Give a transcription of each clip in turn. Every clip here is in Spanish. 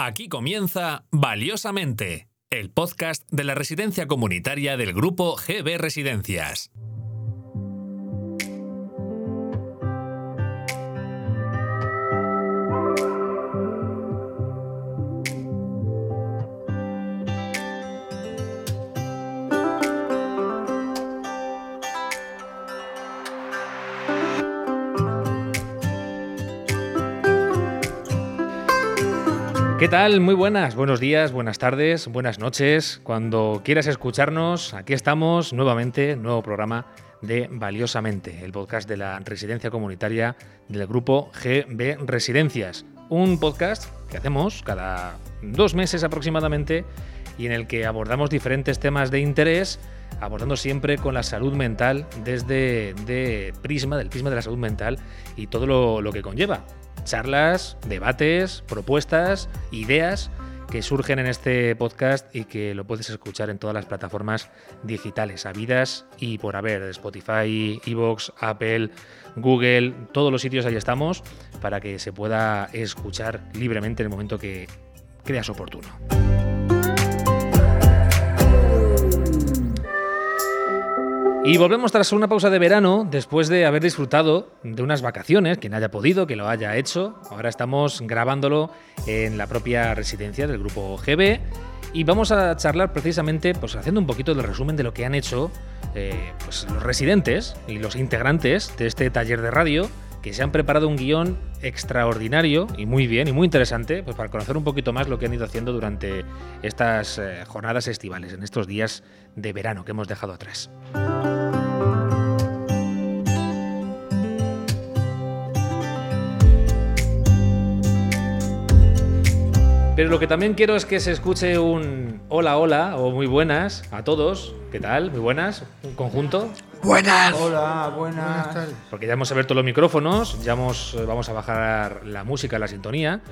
Aquí comienza Valiosamente, el podcast de la residencia comunitaria del grupo GB Residencias. ¿Qué tal? Muy buenas, buenos días, buenas tardes, buenas noches. Cuando quieras escucharnos, aquí estamos nuevamente, nuevo programa de Valiosamente, el podcast de la residencia comunitaria del grupo GB Residencias. Un podcast que hacemos cada dos meses aproximadamente y en el que abordamos diferentes temas de interés, abordando siempre con la salud mental desde de prisma, del prisma de la salud mental y todo lo que conlleva charlas, debates, propuestas, ideas que surgen en este podcast y que lo puedes escuchar en todas las plataformas digitales, habidas y por haber, Spotify, Evox, Apple, Google, todos los sitios ahí estamos para que se pueda escuchar libremente en el momento que creas oportuno. Y volvemos tras una pausa de verano, después de haber disfrutado de unas vacaciones, quien haya podido, que lo haya hecho. Ahora estamos grabándolo en la propia residencia del grupo GB y vamos a charlar precisamente, pues haciendo un poquito de resumen de lo que han hecho eh, pues, los residentes y los integrantes de este taller de radio, que se han preparado un guion extraordinario y muy bien y muy interesante, pues para conocer un poquito más lo que han ido haciendo durante estas eh, jornadas estivales, en estos días de verano que hemos dejado atrás. Pero lo que también quiero es que se escuche un hola, hola o muy buenas a todos. ¿Qué tal? Muy buenas. Un conjunto. Buenas. Hola, buenas. tardes. Porque ya hemos abierto los micrófonos, ya hemos, eh, vamos a bajar la música, la sintonía.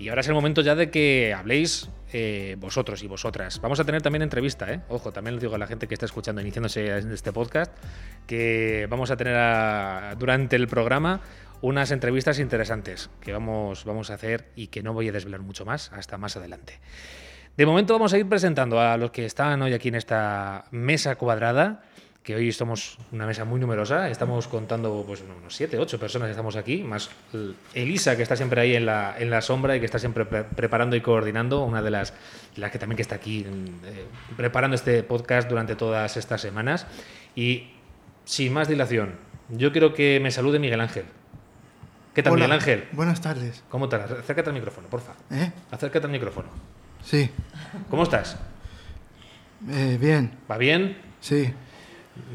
Y ahora es el momento ya de que habléis eh, vosotros y vosotras. Vamos a tener también entrevista, ¿eh? Ojo, también les digo a la gente que está escuchando, iniciándose en este podcast, que vamos a tener a- durante el programa unas entrevistas interesantes que vamos, vamos a hacer y que no voy a desvelar mucho más hasta más adelante. De momento vamos a ir presentando a los que están hoy aquí en esta mesa cuadrada, que hoy somos una mesa muy numerosa, estamos contando pues unos 7, 8 personas que estamos aquí, más Elisa que está siempre ahí en la, en la sombra y que está siempre pre- preparando y coordinando, una de las, las que también que está aquí eh, preparando este podcast durante todas estas semanas. Y sin más dilación, yo quiero que me salude Miguel Ángel. ¿Qué tal, Hola. Miguel Ángel? Buenas tardes. ¿Cómo estás? Acércate al micrófono, porfa. ¿Eh? Acércate al micrófono. Sí. ¿Cómo estás? Eh, bien. ¿Va bien? Sí.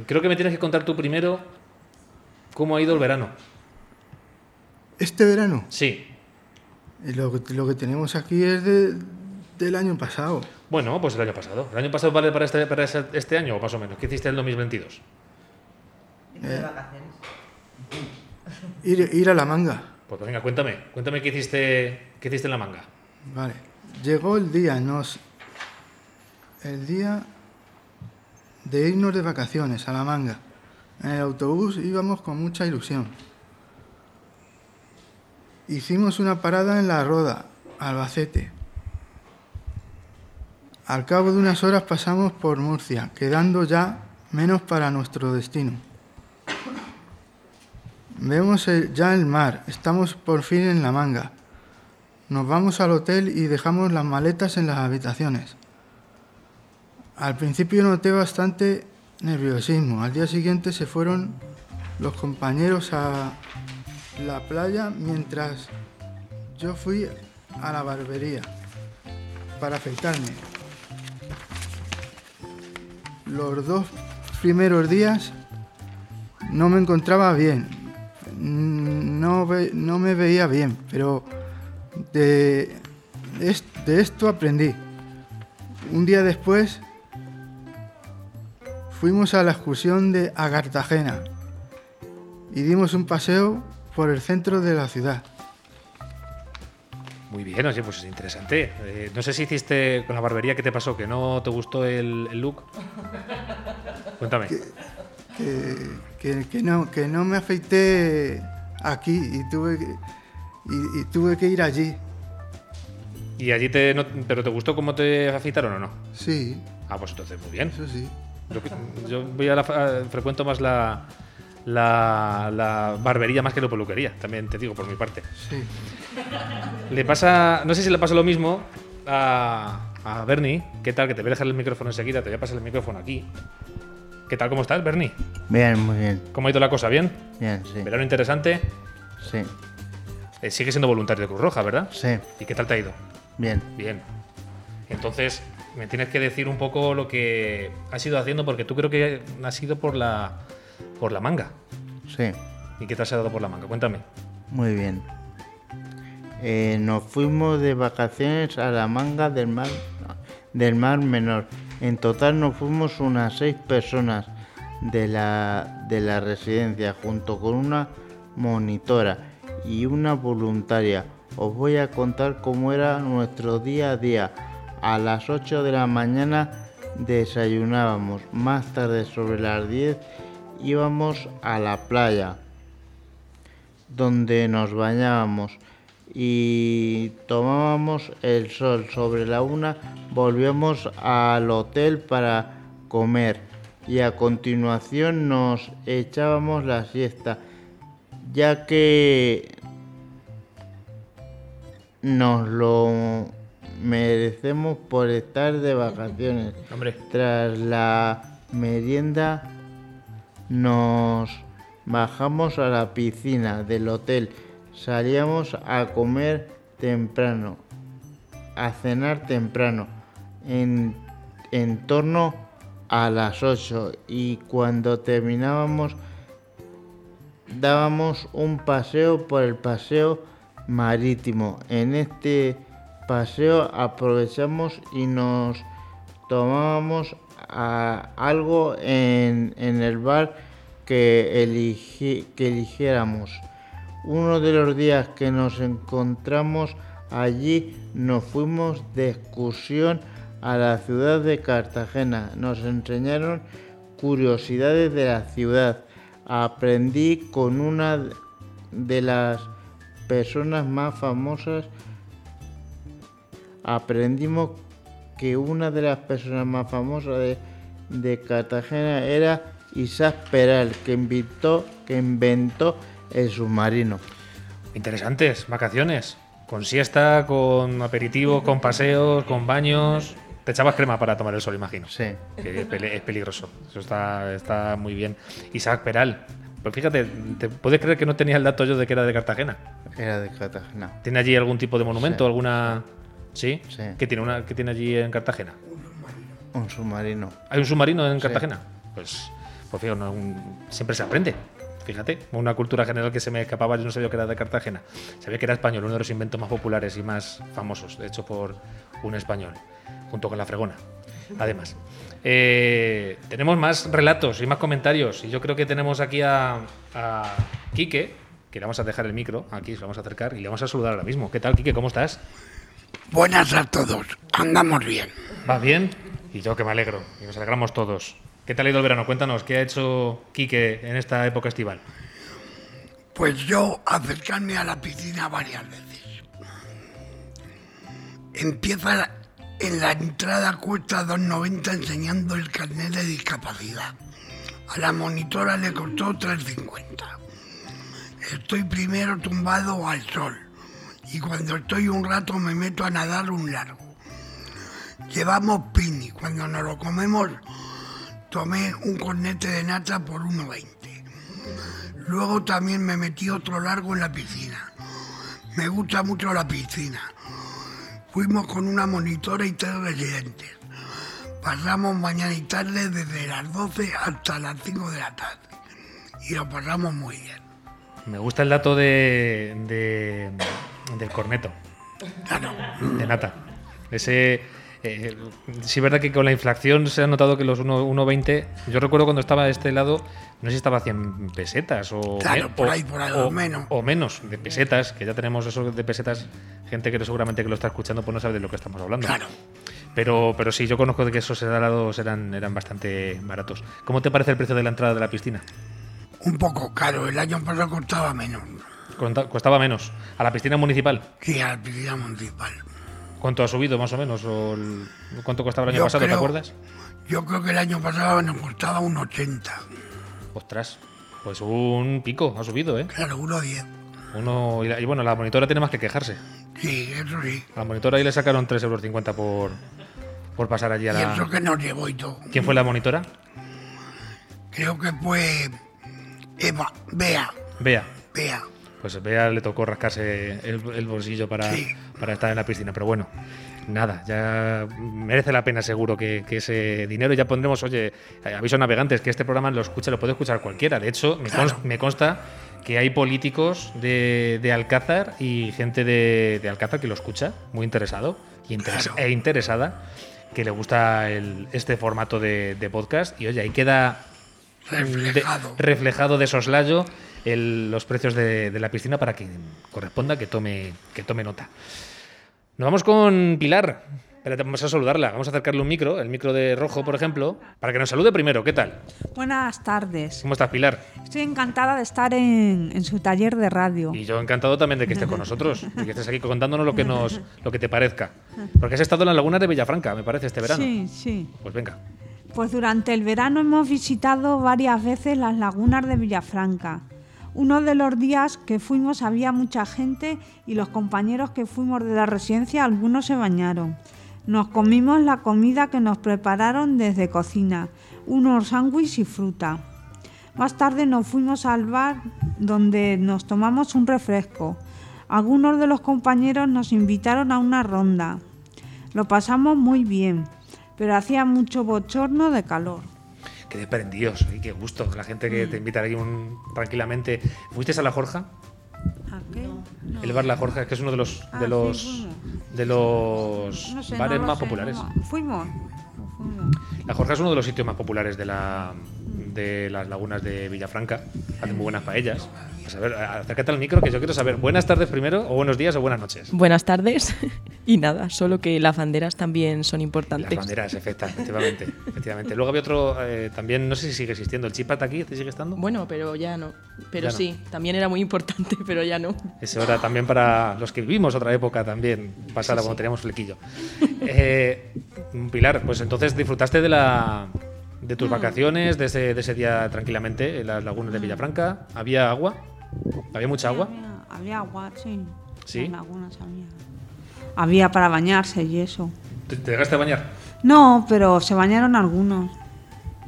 Creo que me tienes que contar tú primero cómo ha ido el verano. Este verano, Sí. eh, lo, que- lo que tenemos aquí es de- del año pasado. Bueno, pues el año pasado. ¿El año pasado vale para este, para este año o más o menos? ¿Qué hiciste en el 2022? Ir, ir a la manga. Pues venga, cuéntame. Cuéntame qué hiciste, qué hiciste en la manga. Vale. Llegó el día, nos. El día de irnos de vacaciones a la manga. En el autobús íbamos con mucha ilusión. Hicimos una parada en La Roda, Albacete. Al cabo de unas horas pasamos por Murcia, quedando ya menos para nuestro destino. Vemos ya el mar, estamos por fin en la manga. Nos vamos al hotel y dejamos las maletas en las habitaciones. Al principio noté bastante nerviosismo. Al día siguiente se fueron los compañeros a la playa mientras yo fui a la barbería para afeitarme. Los dos primeros días no me encontraba bien. No, ve- no me veía bien, pero de, de esto aprendí. Un día después fuimos a la excursión de a Cartagena y dimos un paseo por el centro de la ciudad. Muy bien, oye, pues es interesante. Eh, no sé si hiciste con la barbería, ¿qué te pasó? ¿Que no te gustó el, el look? Cuéntame. que, que- que no, que no me afeité aquí y tuve que, y, y tuve que ir allí. ¿Y allí te. no- ¿Pero te gustó cómo te afeitaron o no? Sí, Ah, pues entonces muy bien. eso sí. Yo, yo voy a la, a- frecuento más la, la, la barbería más que la peluquería, también te digo por mi parte. Sí. Le pasa, no sé si le pasa lo mismo a, a Bernie. ¿Qué tal? Que te voy a dejar el micrófono enseguida, te voy a pasar el micrófono aquí. ¿Qué tal? ¿Cómo estás, Bernie? Bien, muy bien. ¿Cómo ha ido la cosa? ¿Bien? Bien, sí. ¿Verano interesante? Sí, Eh, sigue siendo voluntario de Cruz Roja, ¿verdad? sí, ¿Y qué tal te ha ido? bien. Bien. Entonces, me tienes que decir un poco lo que has ido haciendo, porque tú creo que has ido por la, por la manga. Sí, ¿Y qué te has dado por la manga? Cuéntame. muy bien. Eh, nos fuimos de vacaciones a la manga del mar, del mar menor. En total nos fuimos unas seis personas de la, de la residencia junto con una monitora y una voluntaria. Os voy a contar cómo era nuestro día a día. A las 8 de la mañana desayunábamos. Más tarde sobre las 10 íbamos a la playa donde nos bañábamos y tomábamos el sol. Sobre la una volvíamos al hotel para comer y a continuación nos echábamos la siesta, ya que nos lo merecemos por estar de vacaciones. Hombre, Tras la merienda nos bajamos a la piscina del hotel. Salíamos a comer temprano, a cenar temprano, en, en torno a las 8 y cuando terminábamos dábamos un paseo por el paseo marítimo. En este paseo aprovechamos y nos tomábamos algo en, en el bar que, eligi- que eligiéramos. Uno de los días que nos encontramos allí nos fuimos de excursión a la ciudad de Cartagena. Nos enseñaron curiosidades de la ciudad. Aprendí con una de las personas más famosas aprendimos que una de las personas más famosas de, Cartagena era Isaac Peral, que inventó, que inventó el submarino. interesantes, vacaciones. Con siesta, con aperitivo, con paseos, con baños. Te echabas crema para tomar el sol, imagino. Sí, Que es peli- es peligroso. Eso está, está muy bien. Isaac Peral. Pues fíjate, ¿te puedes creer que no tenía el dato yo de que era de Cartagena? era de Cartagena. ¿Tiene allí algún tipo de monumento? Sí. ¿Alguna.? ¿Sí? Sí. ¿Qué tiene, una, ¿Qué tiene allí en Cartagena? Un submarino. ¿Hay un submarino en Sí. Cartagena? Pues, pues fíjate, no, un- siempre se aprende. Fíjate, una cultura general que se me escapaba, yo no sabía que era de Cartagena. Sabía que era español, uno de los inventos más populares y más famosos, hecho por un español, junto con la fregona. Además, Eh, tenemos más relatos y más comentarios. Y yo creo que tenemos aquí a, a Quique, que le vamos a dejar el micro, aquí se lo vamos a acercar y le vamos a saludar ahora mismo. ¿Qué tal, Quique? ¿Cómo estás? Buenas a todos, andamos bien. ¿Vas bien? Y yo que me alegro, y nos alegramos todos. ¿Qué tal ha ido el verano? Cuéntanos, ¿qué ha hecho Quique en esta época estival? Pues yo acercarme a la piscina varias veces. Empieza en la entrada cuesta 2,90 enseñando el carnet de discapacidad. A la monitora le costó 3,50. Estoy primero tumbado al sol y cuando estoy un rato me meto a nadar un largo. Llevamos pini, cuando nos lo comemos tomé un cornete de nata por 1,20. Luego también me metí otro largo en la piscina. Me gusta mucho la piscina. Fuimos con una monitora y tres residentes. Pasamos mañana y tarde desde las 12 hasta las 5 de la tarde. Y lo pasamos muy bien. Me gusta el dato de, de- del corneto, Claro, de nata. Ese, eh, sí es verdad que con la inflación se ha notado que los 1 1,20, yo recuerdo cuando estaba a este lado, no sé si estaba a 100 pesetas o, Claro, por ahí, por ahí, o- o menos. o menos de pesetas, que ya tenemos eso de pesetas, gente que seguramente que lo está escuchando pues no sabe de lo que estamos hablando. claro. Pero, pero sí, yo conozco de que esos helados eran, eran bastante baratos. ¿Cómo te parece el precio de la entrada de la piscina? Un poco caro. El año pasado costaba menos. Costaba menos. ¿A la piscina municipal? Sí, a la piscina municipal. ¿Cuánto ha subido más o menos? ¿O el- ¿Cuánto costaba el año Yo pasado? ¿Te acuerdas? Yo creo que el año pasado nos costaba un 80. Ostras, pues un pico ha subido, ¿eh? Claro, uno 10. Uno, y, la- y bueno, la monitora tiene más que quejarse. Sí, eso sí. A la monitora ahí le sacaron 3,50 euros por, por pasar allí a Y eso la... que nos llevó y todo. ¿Quién fue la monitora? Creo que fue Eva, Bea, Bea. Bea. Pues Bea le tocó rascarse el, el bolsillo para, Sí. para estar en la piscina. Pero bueno, nada, ya merece la pena seguro que, que ese dinero ya pondremos, oye, aviso a navegantes, que este programa lo escucha, lo puede escuchar cualquiera. De hecho, me, Claro. cons- me consta que hay políticos de, de Alcázar y gente de, de Alcázar que lo escucha, muy interesado y interes- Claro. e interesada, que le gusta el- este formato de, de podcast. Y oye, ahí queda de- Reflejado. reflejado de soslayo el- los precios de, de la piscina para quien corresponda que tome, que tome nota. Nos vamos con Pilar. Espérate, vamos a saludarla. Vamos a acercarle un micro, el micro de rojo, por ejemplo, para que nos salude primero. ¿Qué tal? Buenas tardes. ¿Cómo estás, Pilar? Estoy encantada de estar en, en su taller de radio. Y yo encantado también de que estés con nosotros y que estés aquí contándonos lo que nos, lo que te parezca. Porque has estado en las lagunas de Villafranca, me parece, este verano. Sí, sí. Pues venga. Pues durante el verano hemos visitado varias veces las lagunas de Villafranca. Uno de los días que fuimos había mucha gente y los compañeros que fuimos de la residencia algunos se bañaron. Nos comimos la comida que nos prepararon desde cocina, unos sándwiches y fruta. Más tarde nos fuimos al bar donde nos tomamos un refresco. Algunos de los compañeros nos invitaron a una ronda. Lo pasamos muy bien, pero hacía mucho bochorno de calor. Qué desprendidos, y qué gusto. La gente que te invita ahí un, tranquilamente. ¿Fuiste a la Jorja? ¿A qué? El bar La Jorja, que es uno de los Ah, de los de los No sé, bares no lo más sé, populares. no. Fuimos. no fuimos. La Jorja es uno de los sitios más populares de la de las lagunas de Villafranca. Hacen muy buenas paellas. Pues a ver, acércate al micro que yo quiero saber. Buenas tardes primero, o buenos días, o buenas noches. Buenas tardes. y nada, solo que las banderas también son Las importantes. banderas, efecta- efectivamente, efectivamente. Luego había otro, eh, también, no sé si sigue existiendo, el chipat aquí, ¿te sigue estando? Bueno, pero ya no. Pero Ya no. sí, también era muy importante, pero ya no. Eso era también para los que vivimos otra época también, pasada, cuando teníamos flequillo. Eh, Pilar, pues entonces disfrutaste de la de Mm. tus vacaciones, de ese, de ese día tranquilamente en las lagunas de Mm. Villafranca. ¿Había agua? ¿Había mucha agua? Había, había agua, sí. ¿Sí? En lagunas había. Había para bañarse y eso. ¿Te, te dejaste bañar? No, pero se bañaron algunos.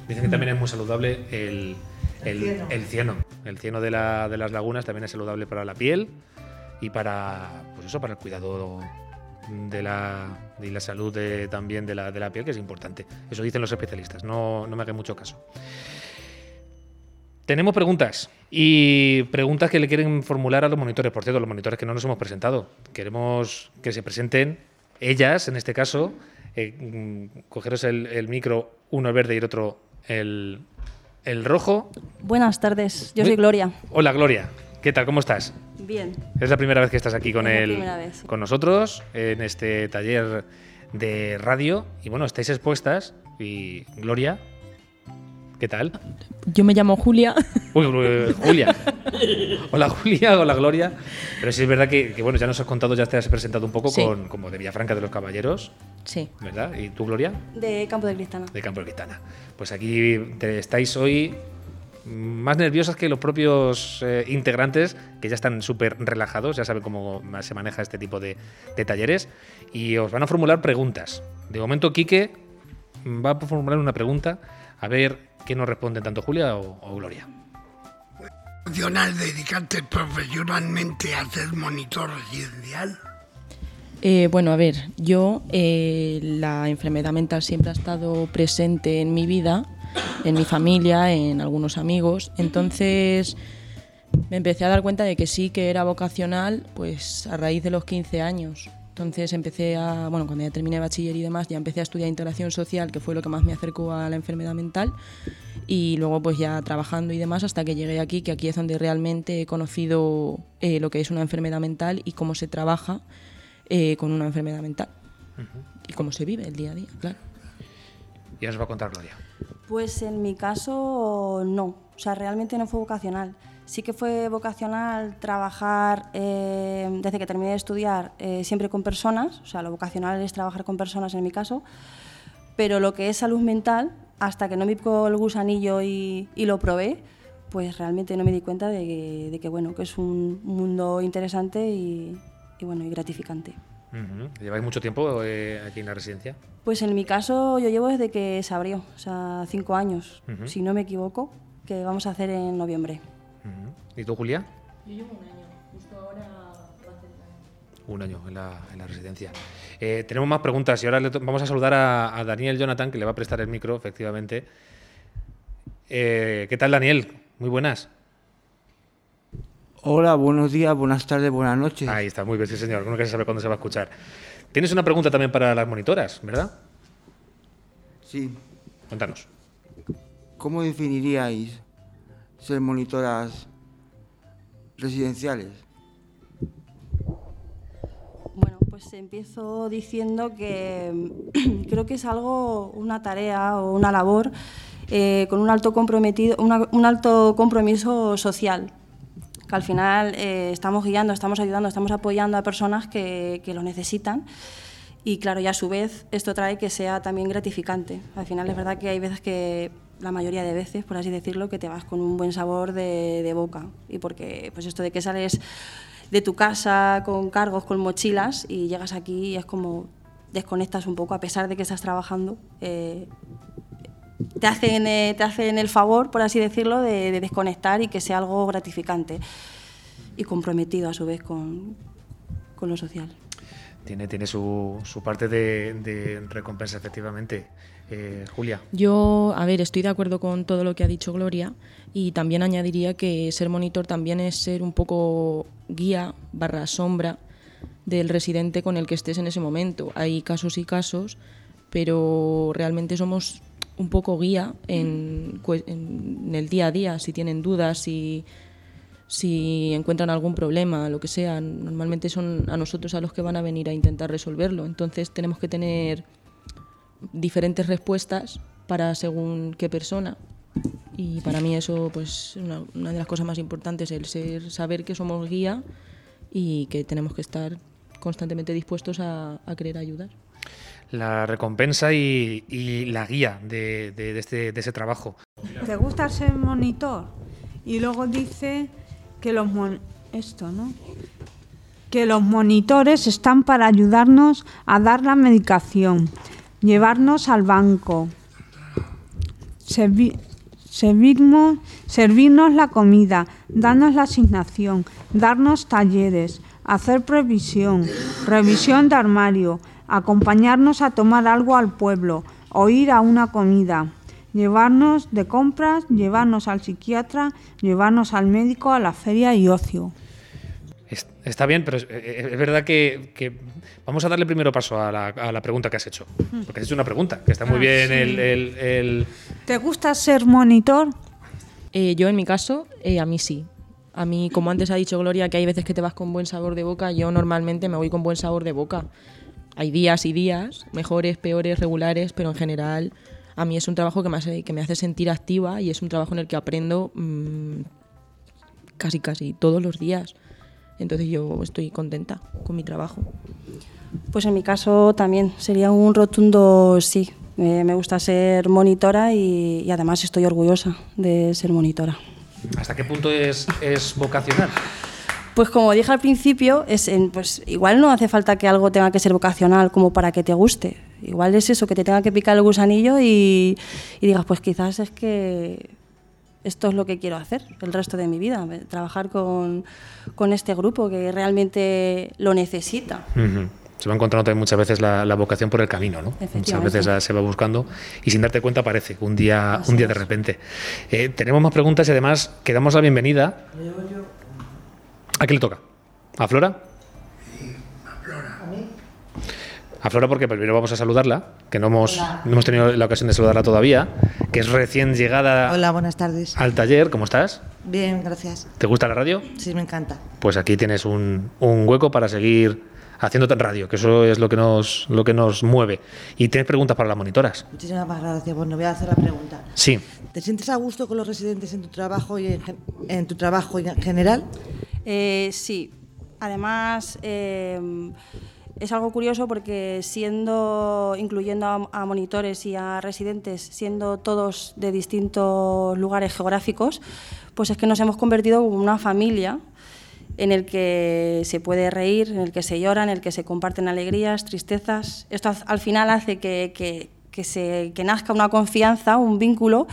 Dicen que también es muy saludable el, el, el cieno. El cieno de, la- de las lagunas también es saludable para la piel y para, pues eso, para el cuidado de la, de la salud de- también de la, de la piel, que es importante. Eso dicen los especialistas, no, no me hagan mucho caso. Tenemos preguntas y preguntas que le quieren formular a los monitores. Por cierto, los monitores que no nos hemos presentado. Queremos que se presenten ellas, en este caso. eh, mm, cogeros el, el micro, uno el verde y el otro el, el rojo. Buenas tardes, yo soy Gloria. Hola, Gloria. ¿Qué tal? ¿Cómo estás? Bien. Es la primera vez que estás aquí con, Es la el, primera vez. con nosotros en este taller de radio. Y bueno, estáis expuestas. Y Gloria, ¿qué tal? Yo me llamo Julia. Uy, uy, Julia. Hola Julia, hola Gloria. Pero sí es verdad que, que, bueno, ya nos has contado, ya te has presentado un poco Sí. con como de Villafranca de los Caballeros, Sí. ¿verdad? ¿Y tú, Gloria? De Campo de Cristana. De Campo de Cristana. Pues aquí te- estáis hoy más nerviosas que los propios eh, integrantes, que ya están súper relajados, ya saben cómo se maneja este tipo de, de talleres, y os van a formular preguntas. De momento, Quique va a formular una pregunta, a ver qué nos responden tanto Julia o, o Gloria. Opcional dedicarte profesionalmente a ser monitor residencial. Eh, bueno, a ver, yo eh, la enfermedad mental siempre ha estado presente en mi vida, en mi familia, en algunos amigos. Entonces me empecé a dar cuenta de que sí que era vocacional, pues a raíz de los 15 años. Entonces empecé a, bueno, cuando ya terminé bachiller y demás, ya empecé a estudiar integración social, que fue lo que más me acercó a la enfermedad mental. Y luego pues ya trabajando y demás hasta que llegué aquí, que aquí es donde realmente he conocido eh, lo que es una enfermedad mental y cómo se trabaja eh, con una enfermedad mental. Y cómo se vive el día a día, claro. Ya os va a contar Gloria. Pues en mi caso no, o sea, realmente no fue vocacional. Sí que fue vocacional trabajar eh, desde que terminé de estudiar eh, siempre con personas, o sea, lo vocacional es trabajar con personas en mi caso, pero lo que es salud mental, hasta que no me picó el gusanillo y, y lo probé, pues realmente no me di cuenta de que, de que, bueno, que es un mundo interesante y, y bueno, y gratificante. ¿Lleváis mucho tiempo eh, aquí en la residencia? Pues en mi caso yo llevo desde que se abrió, o sea, cinco años, si no me equivoco, que vamos a hacer en noviembre. ¿Y tú, Julia? Yo llevo un año, justo ahora va a hacer Un año en la, en la residencia. Eh, tenemos más preguntas y ahora le vamos a saludar a, a Daniel Jonathan, que le va a prestar el micro, efectivamente. Eh, ¿Qué tal, Daniel? Muy buenas. Hola, buenos días, buenas tardes, buenas noches. Ahí está, muy bien, sí, señor. Uno que se sabe cuándo se va a escuchar. Tienes una pregunta también para las monitoras, ¿verdad? Sí. Cuéntanos. ¿Cómo definiríais ser monitoras residenciales? Bueno, pues empiezo diciendo que creo que es algo, una tarea o una labor eh, con un alto, comprometido, una- un alto compromiso social. Al final eh, estamos guiando, estamos ayudando, estamos apoyando a personas que, que lo necesitan. Y claro, y a su vez esto trae que sea también gratificante. Al final es verdad que hay veces que, la mayoría de veces, por así decirlo, que te vas con un buen sabor de, de boca. Y porque pues esto de que sales de tu casa con cargos, con mochilas y llegas aquí y es como desconectas un poco, a pesar de que estás trabajando. eh, te, hacen, eh, te hacen el favor, por así decirlo, de, de desconectar y que sea algo gratificante y comprometido a su vez con, con lo social. Tiene, tiene su, su parte de, de recompensa, efectivamente. Eh, Julia. Yo, a ver, estoy de acuerdo con todo lo que ha dicho Gloria y también añadiría que ser monitor también es ser un poco guía barra sombra del residente con el que estés en ese momento. Hay casos y casos, pero realmente somos un poco guía en, en el día a día, si tienen dudas, si, si encuentran algún problema, lo que sea. Normalmente son a nosotros a los que van a venir a intentar resolverlo. Entonces tenemos que tener diferentes respuestas para según qué persona. Y para mí eso pues es una, una de las cosas más importantes, el ser, saber que somos guía y que tenemos que estar constantemente dispuestos a, a querer ayudar. La recompensa y, la guía de, este, ese trabajo. ¿Te gusta ser monitor? Y luego dice que los esto, ¿no? Que los monitores están para ayudarnos a dar la medicación, llevarnos al banco, servi- servirnos, servirnos la comida, darnos la asignación, darnos talleres, hacer previsión, revisión de armario, acompañarnos a tomar algo al pueblo o ir a una comida, llevarnos de compras, llevarnos al psiquiatra, llevarnos al médico, a la feria y ocio. Es- Está bien, pero es, eh, es verdad que, que vamos a darle primero paso a la, a la pregunta que has hecho. Porque has hecho una pregunta, que está muy Ah, bien sí. el, el- el- ¿Te gusta ser monitor? Eh, yo en mi caso, eh, a mí sí. A mí, como antes ha dicho Gloria, que hay veces que te vas con buen sabor de boca, yo normalmente me voy con buen sabor de boca. Hay días y días, mejores, peores, regulares, pero en general a mí es un trabajo que me hace, que me hace sentir activa y es un trabajo en el que aprendo mm, casi casi todos los días. Entonces yo estoy contenta con mi trabajo. Pues en mi caso también sería un rotundo sí. Eh, me gusta ser monitora y, y además estoy orgullosa de ser monitora. ¿Hasta qué punto es, es vocacional? Pues como dije al principio, es en- pues igual no hace falta que algo tenga que ser vocacional como para que te guste. Igual es eso, que te tenga que picar el gusanillo y, y digas, pues quizás es que esto es lo que quiero hacer el resto de mi vida, eh, trabajar con, con este grupo que realmente lo necesita. Se va encontrando también muchas veces la, la vocación por el camino, ¿no? Muchas veces la- se va buscando y sin darte cuenta aparece un día, un día de repente. Eh, tenemos más preguntas y además que damos la bienvenida. ¿A quién le toca? ¿A Flora? A Flora porque primero vamos a saludarla, que no hemos, no hemos tenido la ocasión de saludarla todavía, que es recién llegada Hola, buenas tardes. al taller. ¿Cómo estás? Bien, gracias. ¿Te gusta la radio? Sí, me encanta. Pues aquí tienes un, un hueco para seguir haciendo radio, que eso es lo que nos, lo que nos mueve. Y tienes preguntas para las monitoras. Muchísimas gracias. Bueno, voy a hacer la pregunta. Sí. ¿Te sientes a gusto con los residentes en tu trabajo y en, tu trabajo en general? Eh, sí, además eh, es algo curioso porque siendo, incluyendo a, monitores y a residentes, siendo todos de distintos lugares geográficos, pues es que nos hemos convertido en una familia en el que se puede reír, en el que se llora, en el que se comparten alegrías, tristezas. Esto al- al final hace que- que se, que nazca una confianza, un vínculo,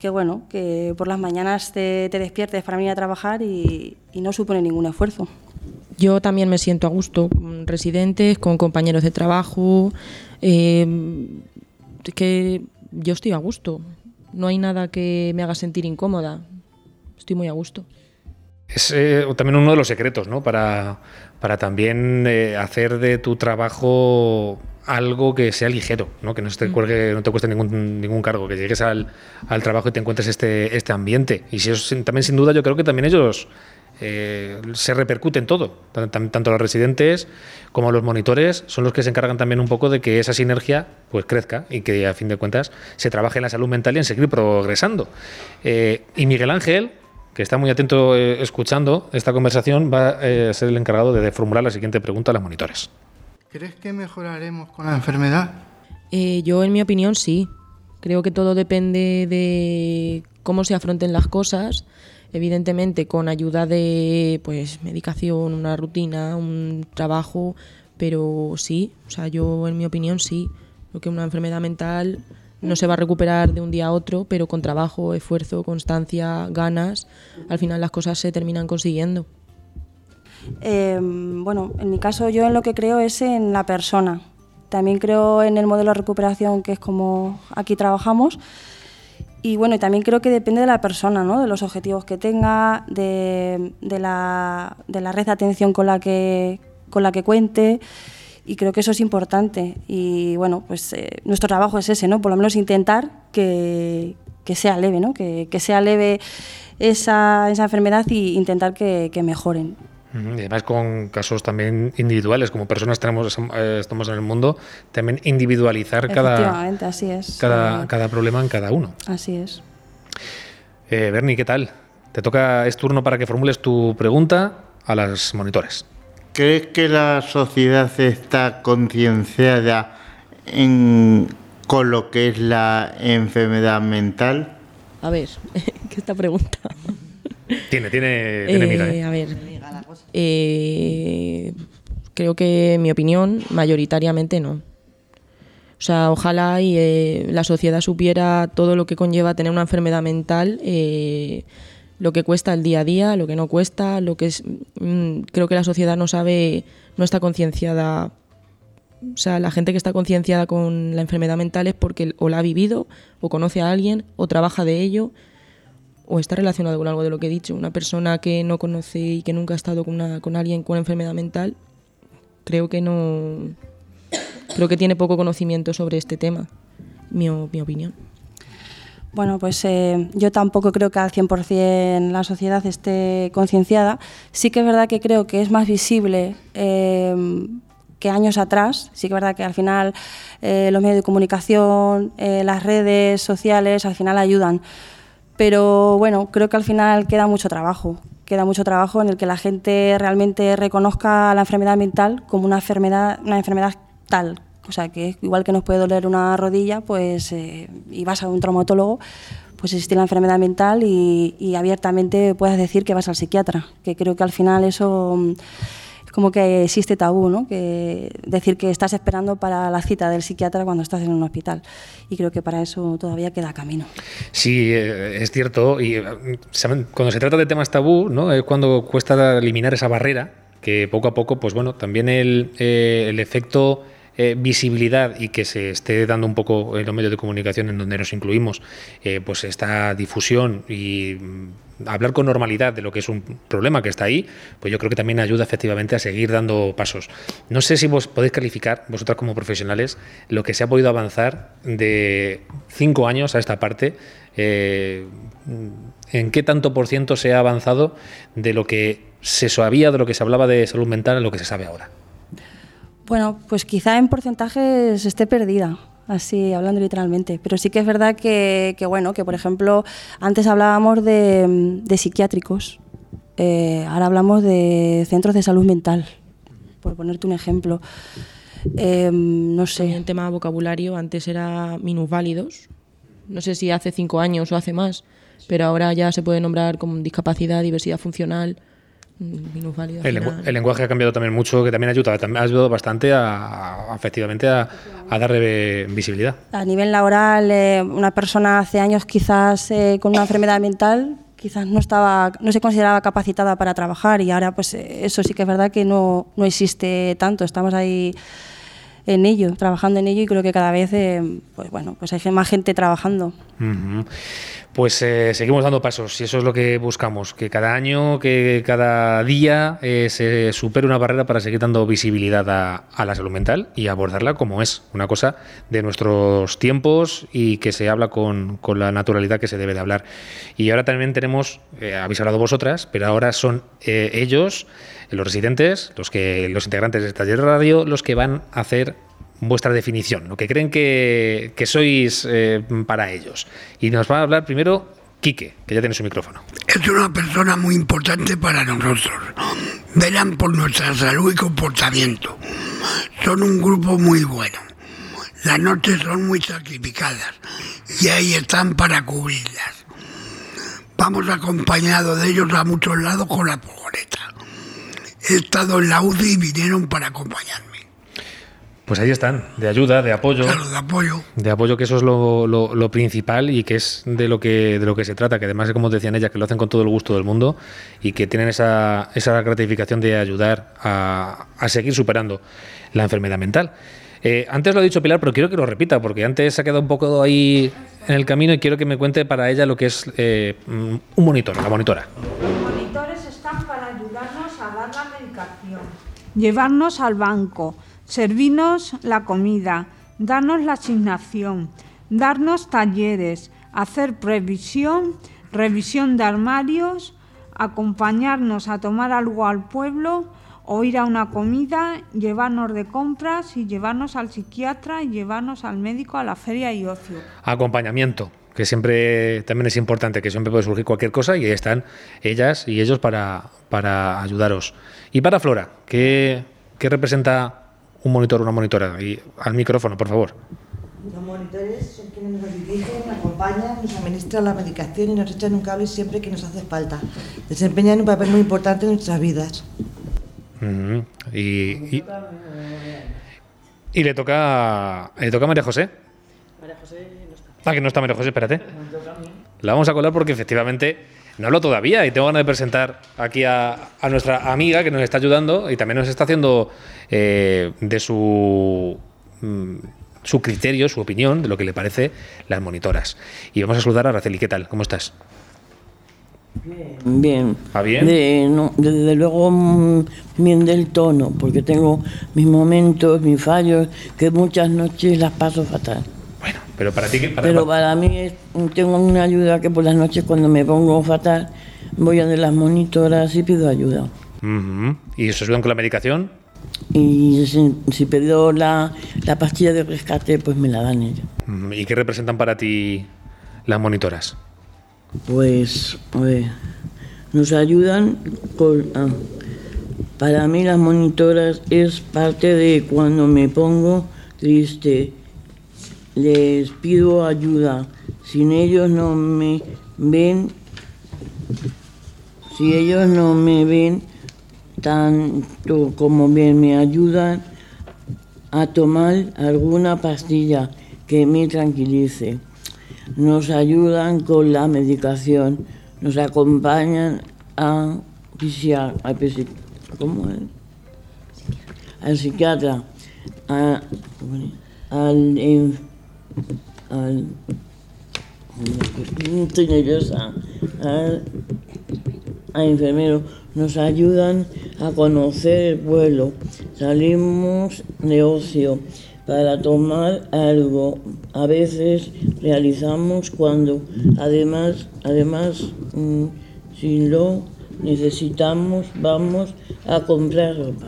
que bueno, que por las mañanas te, te despiertes para venir a trabajar y, y no supone ningún esfuerzo. Yo también me siento a gusto con residentes, con compañeros de trabajo. eh, que yo estoy a gusto. No hay nada que me haga sentir incómoda. Estoy muy a gusto. Es eh, también uno de los secretos, ¿no? Para, para también eh, hacer de tu trabajo algo que sea ligero, ¿no? Que no te cuelgue, no te cueste ningún, ningún cargo, que llegues al, al trabajo y te encuentres este, este ambiente. Y si eso también sin duda yo creo que también ellos eh, se repercute en todo. Tan- tan- Tanto los residentes como los monitores son los que se encargan también un poco de que esa sinergia pues crezca y que a fin de cuentas se trabaje en la salud mental y en seguir progresando. Eh, y Miguel Ángel, que está muy atento eh, escuchando esta conversación, va eh, a ser el encargado de formular la siguiente pregunta a los monitores. ¿Crees que mejoraremos con la enfermedad? Eh, yo, en mi opinión, sí. Creo que todo depende de cómo se afronten las cosas. Evidentemente, con ayuda de pues medicación, una rutina, un trabajo, pero sí, o sea, yo en mi opinión sí. Creo que una enfermedad mental no se va a recuperar de un día a otro, pero con trabajo, esfuerzo, constancia, ganas, al final las cosas se terminan consiguiendo. Eh, bueno, en mi caso yo en lo que creo es en la persona. También creo en el modelo de recuperación que es como aquí trabajamos. Y bueno, también creo que depende de la persona, ¿no? de los objetivos que tenga, de, de la, de la red de atención con la que, con la que cuente. Y creo que eso es importante. Y bueno, pues eh, nuestro trabajo es ese, ¿no? Por lo menos intentar que, que sea leve, ¿no? Que, que sea leve esa, esa enfermedad y intentar que, que mejoren. Y además con casos también individuales, como personas tenemos, eh, estamos en el mundo, también individualizar cada, Efectivamente, así es. cada, cada problema en cada uno. Así es. Eh, Bernie, ¿qué tal? Te toca, es turno para que formules tu pregunta a las monitores. ¿Crees que la sociedad está concienciada en- con lo que es la enfermedad mental? A ver, ¿qué esta pregunta? Tiene, tiene, tiene miga, Eh, ¿eh? A ver, eh, creo que en mi opinión, mayoritariamente no. O sea, ojalá y eh, la sociedad supiera todo lo que conlleva tener una enfermedad mental, eh, lo que cuesta el día a día, lo que no cuesta, lo que es. mm, creo que la sociedad no sabe, no está concienciada. O sea, la gente que está concienciada con la enfermedad mental es porque o la ha vivido, o conoce a alguien, o trabaja de ello, o está relacionado con algo de lo que he dicho. Una persona que no conoce y que nunca ha estado con, una- con alguien con enfermedad mental, creo que no. Creo que tiene poco conocimiento sobre este tema, mi, mi opinión. Bueno, pues eh, yo tampoco creo que al 100% la sociedad esté concienciada. Sí que es verdad que creo que es más visible eh, que años atrás. Sí que es verdad que al final eh, los medios de comunicación, eh, las redes sociales, al final ayudan. Pero bueno, creo que al final queda mucho trabajo. Queda mucho trabajo en el que la gente realmente reconozca la enfermedad mental como una enfermedad, una enfermedad tal. O sea, que igual que nos puede doler una rodilla, pues eh, y vas a un traumatólogo, pues existe la enfermedad mental y, abiertamente puedes decir que vas al psiquiatra. Que creo que al final eso mm, es como que existe tabú, ¿no? Que decir que estás esperando para la cita del psiquiatra cuando estás en un hospital. Y creo que para eso todavía queda camino. Sí, eh, es cierto. Y eh, cuando se trata de temas tabú, ¿no? Es cuando cuesta eliminar esa barrera, que poco a poco, pues bueno, también el efecto eh, visibilidad y que se esté dando un poco en los medios de comunicación en donde nos incluimos, eh, pues esta difusión y mm, hablar con normalidad de lo que es un problema que está ahí, pues yo creo que también ayuda efectivamente a seguir dando pasos. No sé si vos podéis calificar, vosotras como profesionales, lo que se ha podido avanzar de cinco años a esta parte. eh, ¿En qué tanto por ciento se ha avanzado de lo que se sabía, de lo que se hablaba de salud mental a lo que se sabe ahora? Bueno, pues quizá en porcentajes esté perdida, así hablando literalmente. Pero sí que es verdad que, que bueno, que por ejemplo, antes hablábamos de, psiquiátricos, eh, ahora hablamos de centros de salud mental, por ponerte un ejemplo. Eh, no sé. En tema vocabulario, antes era minusválidos. No sé si hace cinco años o hace más, pero ahora ya se puede nombrar como discapacidad, diversidad funcional, minusválido. al El, lengu- el lenguaje ha cambiado también mucho, que también ayuda, también ha ayudado bastante a, a- efectivamente a, a darle visibilidad. A nivel laboral, eh, una persona hace años quizás eh, con una enfermedad mental quizás no estaba, no se consideraba capacitada para trabajar y ahora pues eh, eso sí que es verdad que no, no existe tanto. Estamos ahí en ello, trabajando en ello y creo que cada vez eh, pues bueno, pues hay más gente trabajando. Ujú. Pues eh, seguimos dando pasos y eso es lo que buscamos, que cada año, que cada día eh, se supere una barrera para seguir dando visibilidad a, la salud mental y abordarla como es, una cosa de nuestros tiempos y que se habla con, la naturalidad que se debe de hablar. Y ahora también tenemos, eh, habéis hablado vosotras, pero ahora son eh, ellos, los residentes, los, que, los integrantes de radio, los que van a hacer vuestra definición, lo que creen que, que sois eh, para ellos. Y nos va a hablar primero Quique, que ya tiene su micrófono. Es una persona muy importante para nosotros. Velan por nuestra salud y comportamiento. Son un grupo muy bueno. Las noches son muy sacrificadas y ahí están para cubrirlas. Vamos acompañados de ellos a muchos lados con la furgoneta. He estado en la UCI y vinieron para acompañarme. Pues ahí están, de ayuda, de apoyo. Claro, de apoyo. De apoyo, que eso es lo, lo- lo principal y que es de lo que, de lo que se trata, que además, como decían ellas, que lo hacen con todo el gusto del mundo y que tienen esa, esa gratificación de ayudar a, a seguir superando la enfermedad mental. Eh, antes lo ha dicho Pilar, pero quiero que lo repita, porque antes se ha quedado un poco ahí en el camino y quiero que me cuente para ella lo que es eh, un monitor, la monitora. Los monitores están para ayudarnos a dar la medicación, llevarnos al banco, servirnos la comida, darnos la asignación, darnos talleres, hacer previsión, revisión de armarios, acompañarnos a tomar algo al pueblo o ir a una comida, llevarnos de compras y llevarnos al psiquiatra y llevarnos al médico a la feria y ocio. acompañamiento, que siempre también es importante, que siempre puede surgir cualquier cosa y ahí están ellas y ellos para, para ayudaros. Y para Flora, ¿qué, qué representa un monitor o una monitora? Y al micrófono, por favor. Los monitores son quienes nos dirigen, nos acompañan, nos administran la medicación y nos echan un cable siempre que nos hace falta. Desempeñan un papel muy importante en nuestras vidas. Y, y, y le toca le toca a María José. Ah, que no está María José, espérate. La vamos a colar porque efectivamente no hablo todavía y tengo ganas de presentar aquí a, a nuestra amiga que nos está ayudando y también nos está haciendo eh, de su, mm, su criterio, su opinión, de lo que le parece las monitoras. Y vamos a saludar a Araceli. ¿Qué tal? ¿Cómo estás? Bien. ¿Va bien? De- no, desde luego mm, bien del tono, porque tengo mis momentos, mis fallos, que muchas noches las paso fatal. Pero para ti, ¿qué- para, Pero para mí es- tengo una ayuda que por las noches cuando me pongo fatal voy a de las monitoras y pido ayuda. Ujú. ¿Y se ayudan con la medicación? Y si, si pido la, la pastilla de rescate, pues me la dan. Ujú. ¿Y qué representan para ti las monitoras? Pues ver, nos ayudan con... ah, para mí las monitoras es parte de cuando me pongo triste. Les pido ayuda. Sin ellos no me ven, si ellos no me ven tanto como bien me ayudan a tomar alguna pastilla que me tranquilice nos ayudan con la medicación, nos acompañan a psiquiatra, al psiquiatra, a- al, al al, al enfermero, nos ayudan a conocer el pueblo, salimos de ocio para tomar algo. A veces realizamos cuando además, además mm, si lo necesitamos, vamos a comprar ropa.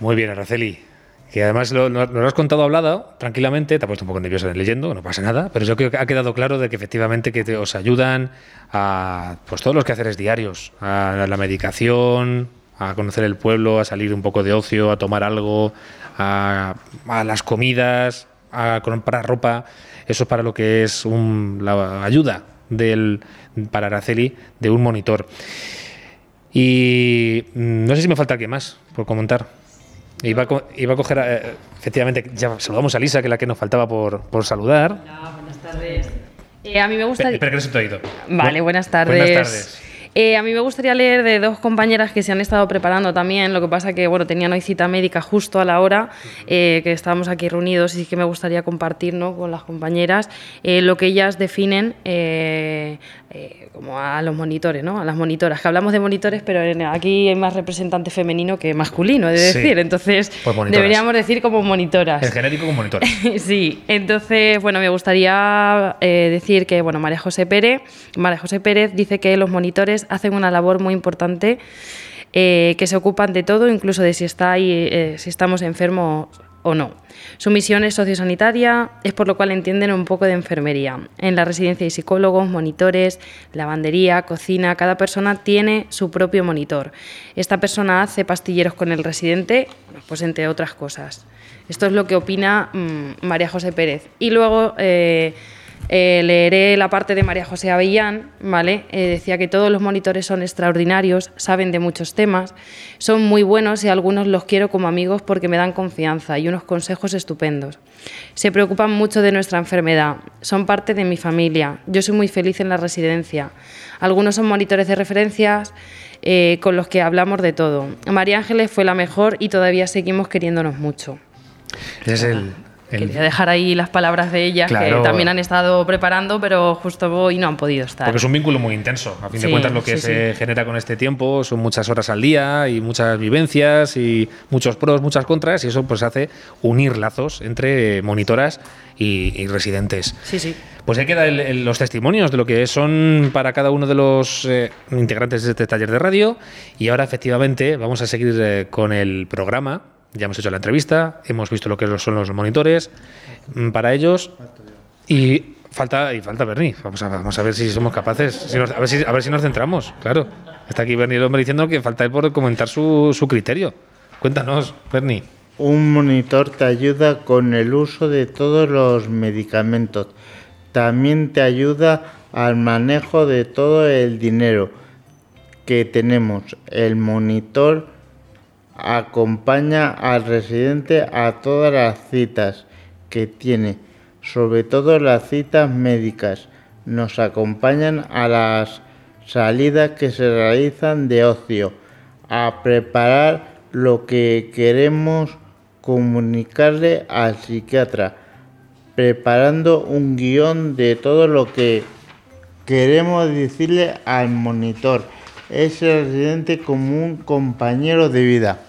Muy bien, Araceli. Que además lo, nos lo has contado hablado tranquilamente, te ha puesto un poco nervioso leyendo, no pasa nada, pero yo creo que ha quedado claro de que efectivamente que os ayudan a pues todos los quehaceres diarios, a la medicación, a conocer el pueblo, a salir un poco de ocio, a tomar algo, a, a las comidas, a comprar ropa. Eso es para lo que es un- la ayuda del, para Araceli de un monitor. Y mm, no sé si me falta alguien más por comentar. Iba a, co- iba a coger, eh, efectivamente, ya saludamos a Lisa, que es la que nos faltaba por, por saludar. buenas tardes. Eh, a mí me gusta. Espera que no se te ha ido. Vale, Bu- buenas tardes. Buenas tardes. Eh, a mí me gustaría leer de dos compañeras que se han estado preparando también. Lo que pasa que bueno tenían hoy cita médica justo a la hora eh, que estábamos aquí reunidos y sí que me gustaría compartir ¿no? con las compañeras eh, lo que ellas definen eh, como a los monitores, ¿no? a las monitoras. Que hablamos de monitores, pero en- aquí hay más representante femenino que masculino, he de Sí. decir. Entonces Pues monitoras. deberíamos decir como monitoras. El genérico con monitor. Sí, entonces, bueno, me gustaría eh, decir que, bueno, María José Pérez, María José Pérez dice que los monitores hacen una labor muy importante, eh, que se ocupan de todo, incluso de si está ahí, eh, si estamos enfermos o no. Su misión es sociosanitaria, es por lo cual entienden un poco de enfermería. En la residencia hay psicólogos, monitores, lavandería, cocina, cada persona tiene su propio monitor. Esta persona hace pastilleros con el residente, pues entre otras cosas. Esto es lo que opina mm, María José Pérez. Y luego eh, eh, leeré la parte de María José Avellán, ¿vale? Eh, decía que todos los monitores son extraordinarios, saben de muchos temas, son muy buenos y algunos los quiero como amigos porque me dan confianza y unos consejos estupendos. Se preocupan mucho de nuestra enfermedad, son parte de mi familia, yo soy muy feliz en la residencia. Algunos son monitores de referencias eh, con los que hablamos de todo. María Ángeles fue la mejor y todavía seguimos queriéndonos mucho. Es el- Quería dejar ahí las palabras de ellas Claro. que también han estado preparando, pero justo hoy no han podido estar. Porque es un vínculo muy intenso. A fin de cuentas, lo que sí, se genera con este tiempo son muchas horas al día y muchas vivencias y muchos pros, muchas contras, y eso pues hace unir lazos entre monitoras y, y residentes. Sí, sí. Pues ahí quedan los testimonios de lo que son para cada uno de los eh, integrantes de este taller de radio. Y ahora, efectivamente, vamos a seguir eh, con el programa. Ya hemos hecho la entrevista, hemos visto lo que son los monitores mm, para ellos. Y falta, y falta Bernie. Vamos a, vamos a ver si somos capaces. a, ver si, a ver si nos centramos, claro. Está aquí Bernie el hombre diciendo que falta él por comentar su, su criterio. Cuéntanos, Bernie. Un monitor te ayuda con el uso de todos los medicamentos. También te ayuda al manejo de todo el dinero que tenemos. El monitor acompaña al residente a todas las citas que tiene, sobre todo las citas médicas. Nos acompañan a las salidas que se realizan de ocio, a preparar lo que queremos comunicarle al psiquiatra, preparando un guion de todo lo que queremos decirle al monitor. Es el residente como un compañero de vida.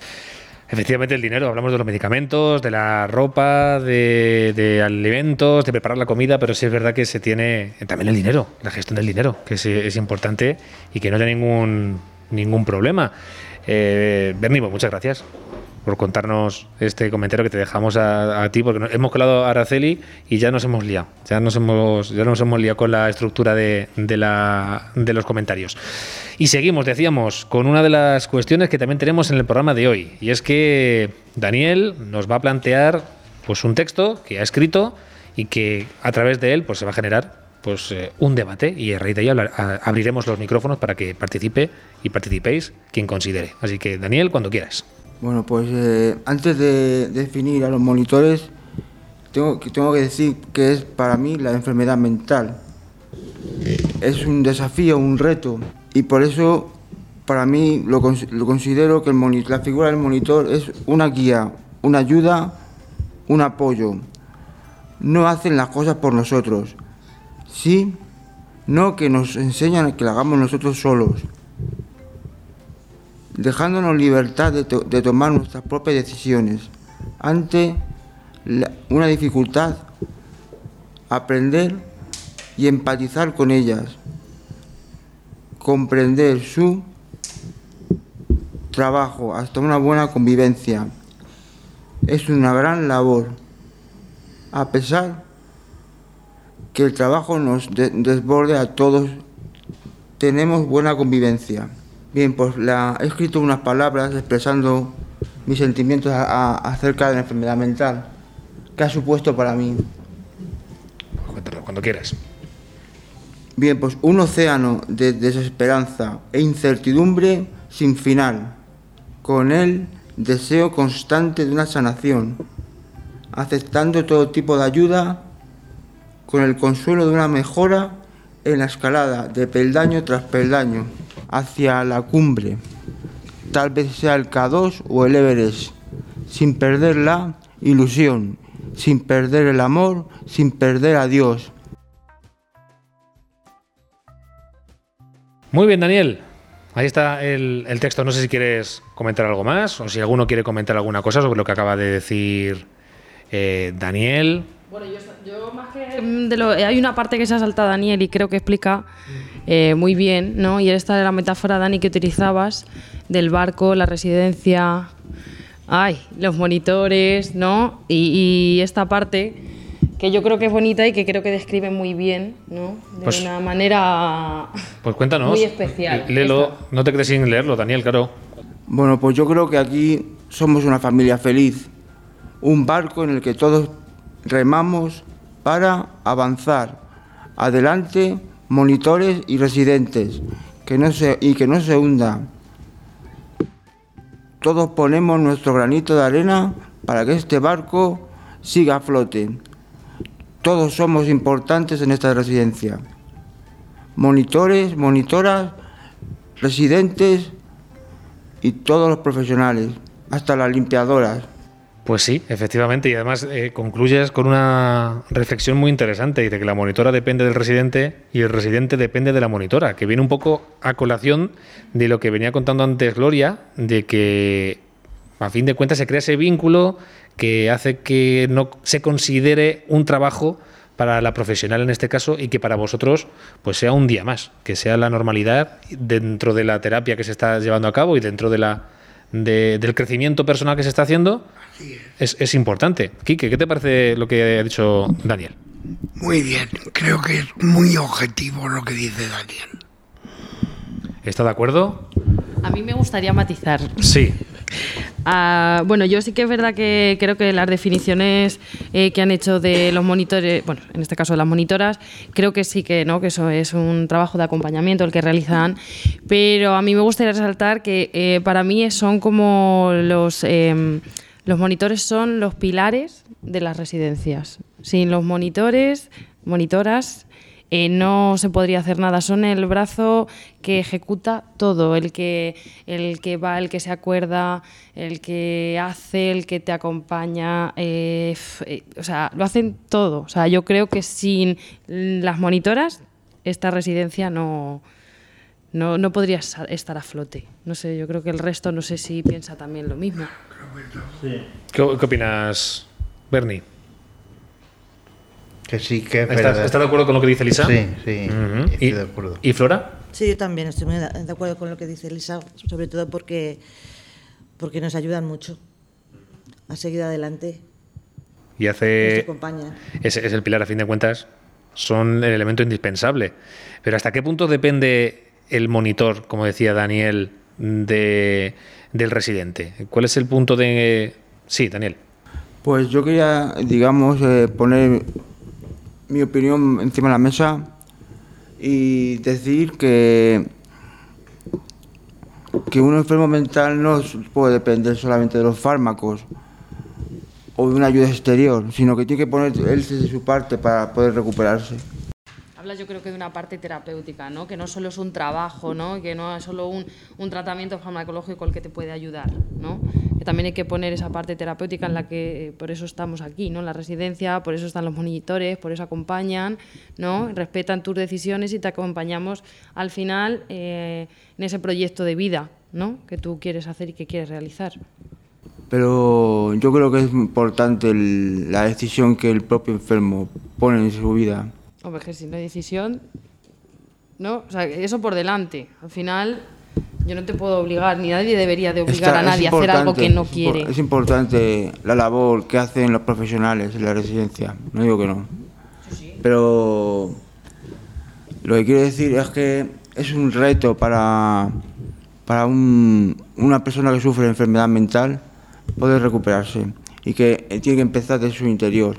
Efectivamente, el dinero, hablamos de los medicamentos, de la ropa, de, alimentos, de preparar la comida, pero sí es verdad que se tiene también el dinero, la gestión del dinero, que es, importante y que no haya ningún, ningún problema. Eh, Bernie, pues muchas gracias por contarnos este comentario que te dejamos a, ti, porque hemos colado a Araceli y ya nos hemos liado, ya nos hemos, ya nos hemos liado con la estructura de, de la, de los comentarios. Y seguimos, decíamos, con una de las cuestiones que también tenemos en el programa de hoy, y es que Daniel nos va a plantear pues, un texto que ha escrito y que a través de él pues, se va a generar pues, eh, un debate y a raíz de ahí hablar- abriremos los micrófonos para que participe y participéis quien considere. Así que Daniel, cuando quieras. Bueno, pues eh, antes de definir a los monitores, tengo que, tengo que decir que es para mí la enfermedad mental. Es un desafío, un reto, y por eso para mí lo, cons- lo considero que la figura del monitor es una guía, una ayuda, un apoyo. No hacen las cosas por nosotros, sí, no que nos enseñan que la hagamos nosotros solos dejándonos libertad de, de tomar nuestras propias decisiones. Ante una dificultad, aprender y empatizar con ellas, comprender su trabajo hasta una buena convivencia, es una gran labor, a pesar que el trabajo nos de- desborde a todos, tenemos buena convivencia. Bien, pues la, he escrito unas palabras expresando mis sentimientos a- a- acerca de la enfermedad mental que ha supuesto para mí. Cuéntalo, cuando quieras. Bien, pues un océano de desesperanza e incertidumbre sin final. Con él, deseo constante de una sanación, aceptando todo tipo de ayuda con el consuelo de una mejora en la escalada de peldaño tras peldaño hacia la cumbre. Tal vez sea el K2 o el Everest, sin perder la ilusión, sin perder el amor, sin perder a Dios. Muy bien, Daniel. Ahí está el, el texto. No sé si quieres comentar algo más o si alguno quiere comentar alguna cosa sobre lo que acaba de decir eh, Daniel. Bueno, yo, yo más que mm, de lo, hay una parte que se ha saltado Daniel y creo que explica eh, muy bien, ¿no? Y esta era la metáfora, Dani, que utilizabas del barco, la residencia, ay, los monitores, ¿no? Y, y esta parte que yo creo que es bonita y que creo que describe muy bien, ¿no? De Pues- una manera Pues cuéntanos. Muy especial. Léelo. No te quedes sin leerlo, Daniel, claro. Bueno, pues yo creo que aquí somos una familia feliz, un barco en el que todos remamos para avanzar. Adelante, monitores y residentes, que no se, y que no se hunda. Todos ponemos nuestro granito de arena para que este barco siga a flote. Todos somos importantes en esta residencia. Monitores, monitoras, residentes y todos los profesionales, hasta las limpiadoras. Pues sí, efectivamente, y además eh, concluyes con una reflexión muy interesante, dice que la monitora depende del residente y el residente depende de la monitora, que viene un poco a colación de lo que venía contando antes Gloria, de que a fin de cuentas se crea ese vínculo que hace que no se considere un trabajo para la profesional en este caso y que para vosotros pues sea un día más, que sea la normalidad dentro de la terapia que se está llevando a cabo y dentro de la de- del crecimiento personal que se está haciendo es, es importante. Quique, ¿qué te parece lo que ha dicho Daniel? Muy bien, creo que es muy objetivo lo que dice Daniel. ¿Está de acuerdo? A mí me gustaría matizar. Sí. Ah, bueno, yo sí que es verdad que creo que las definiciones eh, que han hecho de los monitores, bueno, en este caso de las monitoras, creo que sí que no, que eso es un trabajo de acompañamiento el que realizan, pero a mí me gustaría resaltar que eh, para mí son como los em, los monitores son los pilares de las residencias. Sin los monitores, monitoras, eh, no se podría hacer nada. Son el brazo que ejecuta todo, el que, el que va, el que se acuerda, el que hace, el que te acompaña. eh, eh, o sea, lo hacen todo. O sea, yo creo que sin las monitoras, esta residencia no, no, no podría estar a flote. No sé, yo creo que el resto no sé si piensa también lo mismo. ¿Qué, qué opinas, Bernie? Que sí, que es ¿Estás, de acuerdo con lo que dice Lisa? Sí, sí, estoy ¿Y, de acuerdo. ¿Y Flora? Sí, yo también estoy muy de acuerdo con lo que dice Elisa, sobre todo porque, porque nos ayudan mucho a seguir adelante, Y nos hace. acompañan. Es, es el pilar, a fin de cuentas. Son el elemento indispensable. Pero ¿hasta qué punto depende el monitor, como decía Daniel, de, del residente? ¿Cuál es el punto de. Sí, Daniel. Pues yo quería, digamos, eh, poner mi opinión encima de la mesa y decir que, que un enfermo mental no puede depender solamente de los fármacos o de una ayuda exterior, sino que tiene que poner él de su parte para poder recuperarse. Habla yo creo que de una parte terapéutica, ¿no? Que no solo es un trabajo, ¿no? Que no es solo un, un tratamiento farmacológico el que te puede ayudar, ¿no? Que también hay que poner esa parte terapéutica en la que eh, por eso estamos aquí, ¿no? En la residencia, por eso están los monitores, por eso acompañan, ¿no? Respetan tus decisiones y te acompañamos al final eh, en ese proyecto de vida, ¿no? Que tú quieres hacer y que quieres realizar. Pero yo creo que es importante el- la decisión que el propio enfermo pone en su vida. Hombre, que si no hay decisión, ¿no? O sea, eso por delante. Al final, Yo no te puedo obligar, ni nadie debería de obligar Está- a nadie a hacer algo que no quiere. Es importante la labor que hacen los profesionales en la residencia, no digo que no. Pero lo que quiero decir es que es un reto para, para un- una persona que sufre enfermedad mental poder recuperarse y que tiene que empezar de su interior.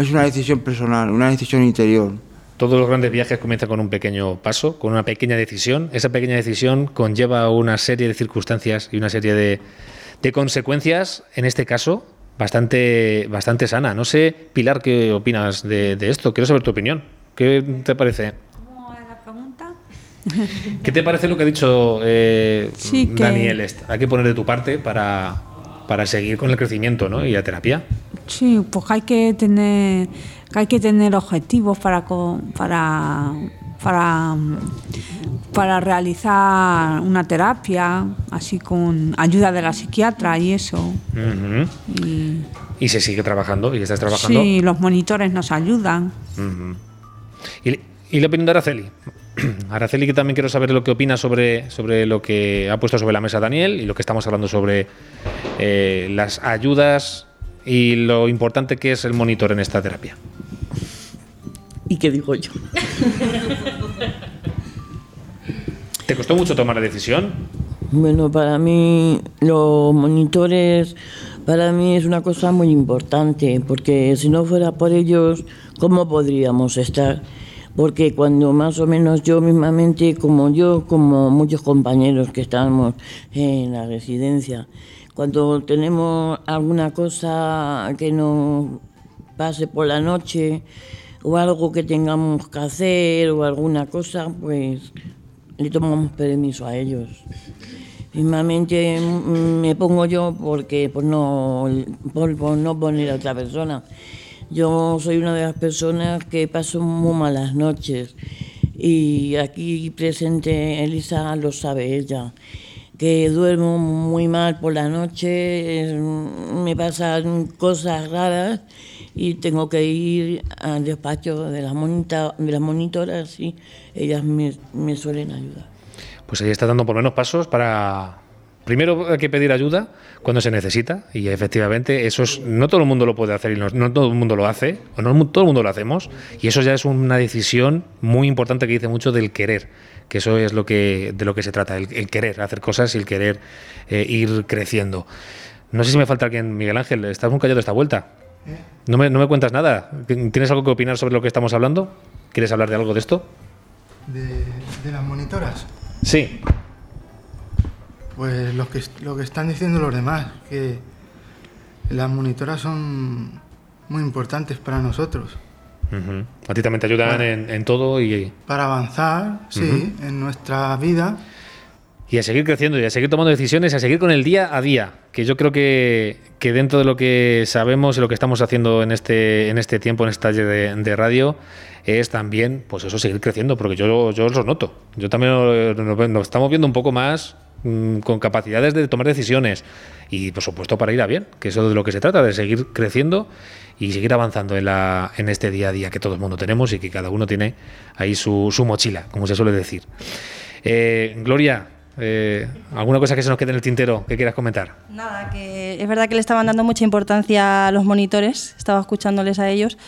Es una decisión personal, una decisión interior. Todos los grandes viajes comienzan con un pequeño paso, con una pequeña decisión. Esa pequeña decisión conlleva una serie de circunstancias y una serie de, de consecuencias, en este caso, bastante, bastante sana. No sé, Pilar, ¿qué opinas de, de esto? Quiero saber tu opinión. ¿Qué te parece? ¿Cómo es la pregunta? ¿Qué te parece lo que ha dicho eh, Sí, que- Daniel? Hay que poner de tu parte para, para seguir con el crecimiento ¿no? y la terapia. Sí, pues hay que tener, hay que tener objetivos para, para, para, para realizar una terapia, así con ayuda de la psiquiatra y eso. Y, Y se sigue trabajando y estás trabajando. sí, los monitores nos ayudan. Y, y la opinión de Araceli. Araceli, que también quiero saber lo que opina sobre, sobre lo que ha puesto sobre la mesa Daniel y lo que estamos hablando sobre eh, las ayudas y lo importante que es el monitor en esta terapia. ¿Y qué digo yo? ¿Te costó mucho tomar la decisión? Bueno, para mí los monitores, para mí es una cosa muy importante, porque si no fuera por ellos, ¿cómo podríamos estar? Porque cuando más o menos yo mismamente, como yo, como muchos compañeros que estamos en la residencia, cuando tenemos alguna cosa que nos pase por la noche o algo que tengamos que hacer o alguna cosa, pues le tomamos permiso a ellos. Mismamente mm, me pongo yo porque por no, por, por no poner a otra persona. Yo soy una de las personas que paso muy malas noches y aquí presente Elisa lo sabe ella, que duermo muy mal por la noche, me pasan cosas raras y tengo que ir al despacho de las, monita- de las monitoras y ellas me, me suelen ayudar. Pues ahí está dando por menos pasos para... Primero hay que pedir ayuda cuando se necesita y efectivamente eso es no todo el mundo lo puede hacer y no, no todo el mundo lo hace o no todo el mundo lo hacemos y eso ya es una decisión muy importante que dice mucho del querer que eso es lo que de lo que se trata el, el querer hacer cosas y el querer eh, ir creciendo. No sé si me falta alguien Miguel Ángel estás muy callado esta vuelta. No me, no me cuentas nada. Tienes algo que opinar sobre lo que estamos hablando quieres hablar de algo de esto De, de las monitoras. sí. Pues lo que, lo que están diciendo los demás, que las monitoras son muy importantes para nosotros. Ujú. a ti también te ayudan Bueno. en, en todo y Para avanzar, sí, en nuestra vida. Y a seguir creciendo y a seguir tomando decisiones, a seguir con el día a día, que yo creo que, que dentro de lo que sabemos y lo que estamos haciendo en este, en este tiempo, en este taller de, radio, es también, pues eso, seguir creciendo, porque yo, yo lo noto. Yo también lo, lo- lo estamos viendo un poco más mm, con capacidades de tomar decisiones y, por supuesto, para ir a bien, que eso es de lo que se trata, de seguir creciendo y seguir avanzando en, la, en este día a día que todo el mundo tenemos y que cada uno tiene ahí su, su mochila, como se suele decir. Eh, Gloria, eh, ¿alguna cosa que se nos quede en el tintero que quieras comentar? Nada, que es verdad que le estaban dando mucha importancia a los monitores, estaba escuchándoles a ellos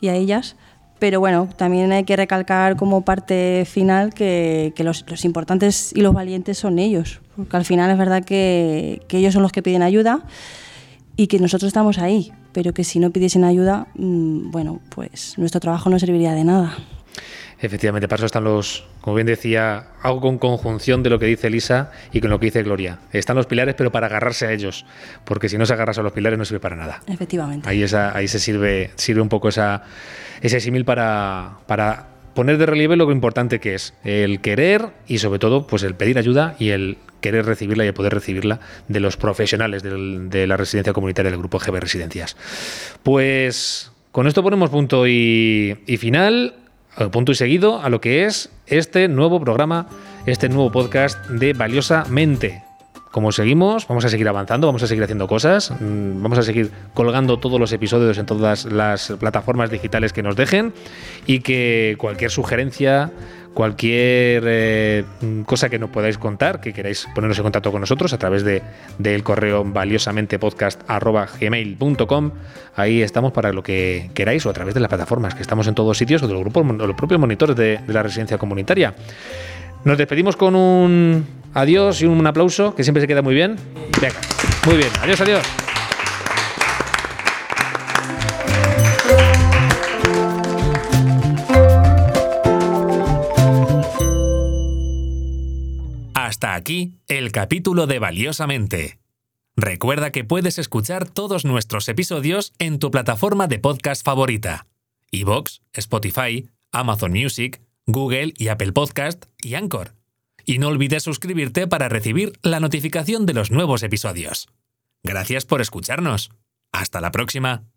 y a ellas, pero bueno, también hay que recalcar como parte final que, que los, los importantes y los valientes son ellos, porque al final es verdad que, que ellos son los que piden ayuda y que nosotros estamos ahí, pero que si no pidiesen ayuda, mm, bueno, pues nuestro trabajo no serviría de nada. Efectivamente, para eso están los, como bien decía, algo con conjunción de lo que dice Elisa y con lo que dice Gloria. Están los pilares, pero para agarrarse a ellos, porque si no se agarrase a los pilares no sirve para nada. Efectivamente. Ahí, esa, ahí se sirve, sirve un poco esa, ese símil para, para poner de relieve lo importante que es el querer y sobre todo pues el pedir ayuda y el querer recibirla y el poder recibirla de los profesionales del- de la residencia comunitaria del grupo GB Residencias. Pues con esto ponemos punto y, y final, punto y seguido a lo que es este nuevo programa, este nuevo podcast de Valiosamente. Como seguimos, vamos a seguir avanzando, vamos a seguir haciendo cosas, mm, vamos a seguir colgando todos los episodios en todas las plataformas digitales que nos dejen y que cualquier sugerencia, cualquier eh, cosa que nos podáis contar, que queráis ponernos en contacto con nosotros a través de, del correo valiosamentepodcast.gmail.com. Ahí estamos para lo que queráis o a través de las plataformas, que estamos en todos sitios o de los grupos, o los propios monitores de, de la residencia comunitaria. Nos despedimos con un adiós y un aplauso, que siempre se queda muy bien. Venga, muy bien. Adiós, adiós. Hasta aquí el capítulo de Valiosamente. Recuerda que puedes escuchar todos nuestros episodios en tu plataforma de podcast favorita: iVoox, Spotify, Amazon Music, Google y Apple Podcast y Anchor. Y no olvides suscribirte para recibir la notificación de los nuevos episodios. Gracias por escucharnos. Hasta la próxima.